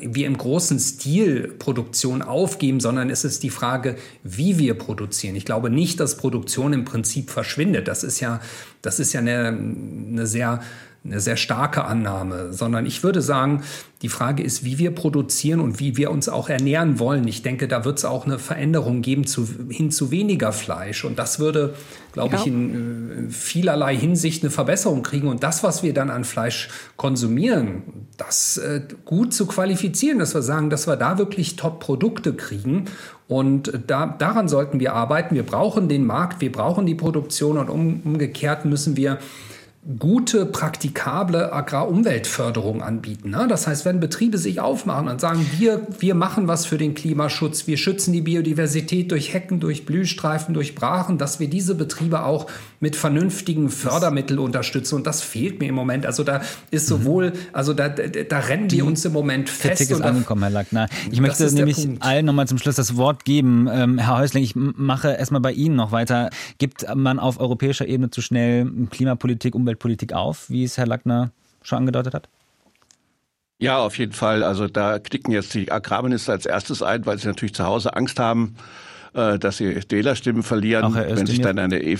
wir im großen Stil Produktion aufgeben, sondern es ist die Frage, wie wir produzieren. Ich glaube nicht, dass Produktion im Prinzip verschwindet. Das ist ja, das ist ja eine, eine sehr eine sehr starke Annahme, sondern ich würde sagen, die Frage ist, wie wir produzieren und wie wir uns auch ernähren wollen. Ich denke, da wird es auch eine Veränderung geben zu, hin zu weniger Fleisch. Und das würde, glaube ja. ich, in äh, vielerlei Hinsicht eine Verbesserung kriegen. Und das, was wir dann an Fleisch konsumieren, das äh, gut zu qualifizieren, dass wir sagen, dass wir da wirklich Top-Produkte kriegen. Und da, daran sollten wir arbeiten. Wir brauchen den Markt, wir brauchen die Produktion und um, umgekehrt müssen wir gute, praktikable Agrarumweltförderung anbieten. Ne? Das heißt, wenn Betriebe sich aufmachen und sagen, wir, wir machen was für den Klimaschutz, wir schützen die Biodiversität durch Hecken, durch Blühstreifen, durch Brachen, dass wir diese Betriebe auch mit vernünftigen Fördermitteln unterstützen. Und das fehlt mir im Moment. Also da ist sowohl, also da, da, da rennen die wir uns im Moment fest. Kritik ist angekommen, Herr Lackner. Ich möchte nämlich allen nochmal zum Schluss das Wort geben. Ähm, Herr Häusling, ich mache erstmal bei Ihnen noch weiter. Gibt man auf europäischer Ebene zu schnell Klimapolitik, Umwelt Umweltpolitik auf, wie es Herr Lackner schon angedeutet hat? Ja, auf jeden Fall. Also da knicken jetzt die Agrarminister als erstes ein, weil sie natürlich zu Hause Angst haben, äh, dass sie Wählerstimmen verlieren, wenn sich dann eine e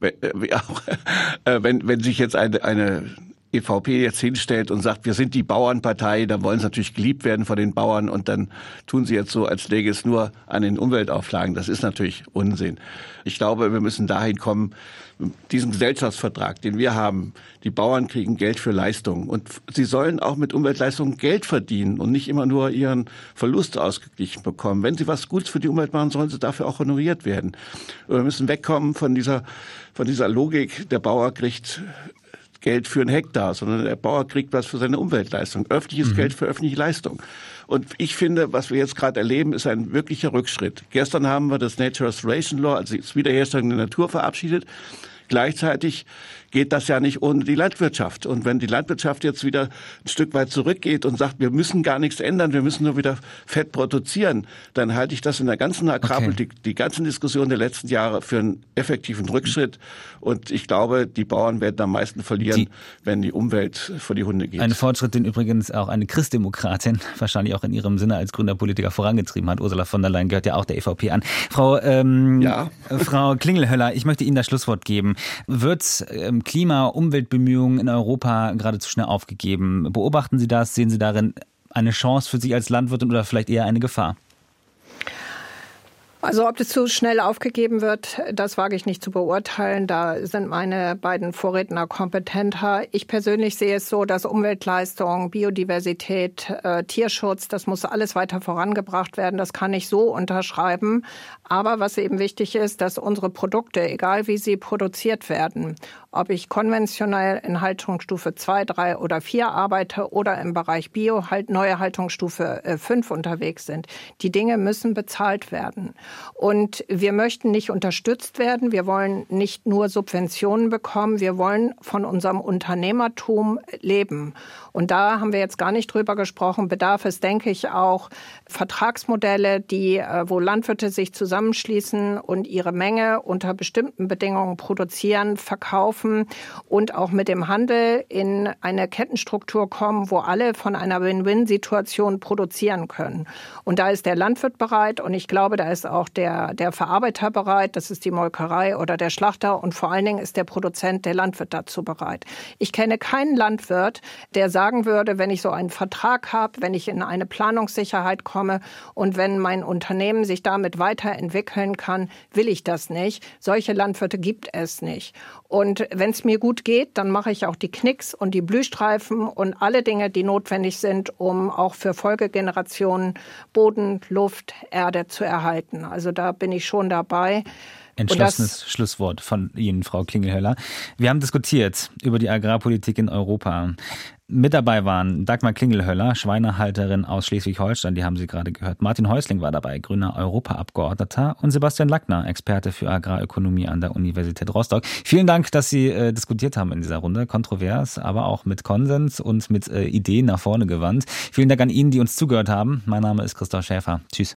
wenn, äh, wenn, wenn sich jetzt eine, eine EVP jetzt hinstellt und sagt, wir sind die Bauernpartei, dann wollen sie natürlich geliebt werden von den Bauern und dann tun sie jetzt so, als läge es nur an den Umweltauflagen. Das ist natürlich Unsinn. Ich glaube, wir müssen dahin kommen, diesen Gesellschaftsvertrag, den wir haben, die Bauern kriegen Geld für Leistungen und sie sollen auch mit Umweltleistungen Geld verdienen und nicht immer nur ihren Verlust ausgeglichen bekommen. Wenn sie was Gutes für die Umwelt machen, sollen sie dafür auch honoriert werden. Wir müssen wegkommen von dieser, von dieser Logik, der Bauer kriegt Geld für einen Hektar, sondern der Bauer kriegt was für seine Umweltleistung. Öffentliches mhm. Geld für öffentliche Leistung. Und ich finde, was wir jetzt gerade erleben, ist ein wirklicher Rückschritt. Gestern haben wir das Nature Restoration Law, also das Wiederherstellung der Natur verabschiedet. Gleichzeitig geht das ja nicht ohne die Landwirtschaft. Und wenn die Landwirtschaft jetzt wieder ein Stück weit zurückgeht und sagt, wir müssen gar nichts ändern, wir müssen nur wieder Fett produzieren, dann halte ich das in der ganzen Agrarpolitik, okay. die ganzen Diskussionen der letzten Jahre für einen effektiven Rückschritt. Und ich glaube, die Bauern werden am meisten verlieren, die, wenn die Umwelt vor die Hunde geht. Ein Fortschritt, den übrigens auch eine Christdemokratin wahrscheinlich auch in ihrem Sinne als grüner Politiker vorangetrieben hat. Ursula von der Leyen gehört ja auch der EVP an. Frau, ähm, ja. Frau Klingelhöller, ich möchte Ihnen das Schlusswort geben. Wird ähm, Klima-, Umweltbemühungen in Europa geradezu schnell aufgegeben. Beobachten Sie das? Sehen Sie darin eine Chance für Sie als Landwirtin oder vielleicht eher eine Gefahr? Also ob das zu schnell aufgegeben wird, das wage ich nicht zu beurteilen. Da sind meine beiden Vorredner kompetenter. Ich persönlich sehe es so, dass Umweltleistung, Biodiversität, äh, Tierschutz, das muss alles weiter vorangebracht werden. Das kann ich so unterschreiben. Aber was eben wichtig ist, dass unsere Produkte, egal wie sie produziert werden, ob ich konventionell in Haltungsstufe 2, 3 oder 4 arbeite oder im Bereich Bio halt neue Haltungsstufe 5 äh, unterwegs sind. Die Dinge müssen bezahlt werden. Und wir möchten nicht unterstützt werden. Wir wollen nicht nur Subventionen bekommen. Wir wollen von unserem Unternehmertum leben. Und da haben wir jetzt gar nicht drüber gesprochen. Bedarf es, denke ich, auch Vertragsmodelle, die, äh, wo Landwirte sich zusammenschließen und ihre Menge unter bestimmten Bedingungen produzieren, verkaufen und auch mit dem Handel in eine Kettenstruktur kommen, wo alle von einer Win-Win-Situation produzieren können. Und da ist der Landwirt bereit und ich glaube, da ist auch der, der Verarbeiter bereit, das ist die Molkerei oder der Schlachter und vor allen Dingen ist der Produzent, der Landwirt dazu bereit. Ich kenne keinen Landwirt, der sagen würde, wenn ich so einen Vertrag habe, wenn ich in eine Planungssicherheit komme. Und wenn mein Unternehmen sich damit weiterentwickeln kann, will ich das nicht. Solche Landwirte gibt es nicht. Und wenn es mir gut geht, dann mache ich auch die Knicks und die Blühstreifen und alle Dinge, die notwendig sind, um auch für Folgegenerationen Boden, Luft, Erde zu erhalten. Also da bin ich schon dabei. Entschlossenes Schlusswort von Ihnen, Frau Klingelhöller. Wir haben diskutiert über die Agrarpolitik in Europa. Mit dabei waren Dagmar Klingelhöller, Schweinehalterin aus Schleswig-Holstein, die haben Sie gerade gehört. Martin Häusling war dabei, grüner Europaabgeordneter und Sebastian Lackner, Experte für Agrarökonomie an der Universität Rostock. Vielen Dank, dass Sie äh, diskutiert haben in dieser Runde. Kontrovers, aber auch mit Konsens und mit äh, Ideen nach vorne gewandt. Vielen Dank an Ihnen, die uns zugehört haben. Mein Name ist Christoph Schäfer. Tschüss.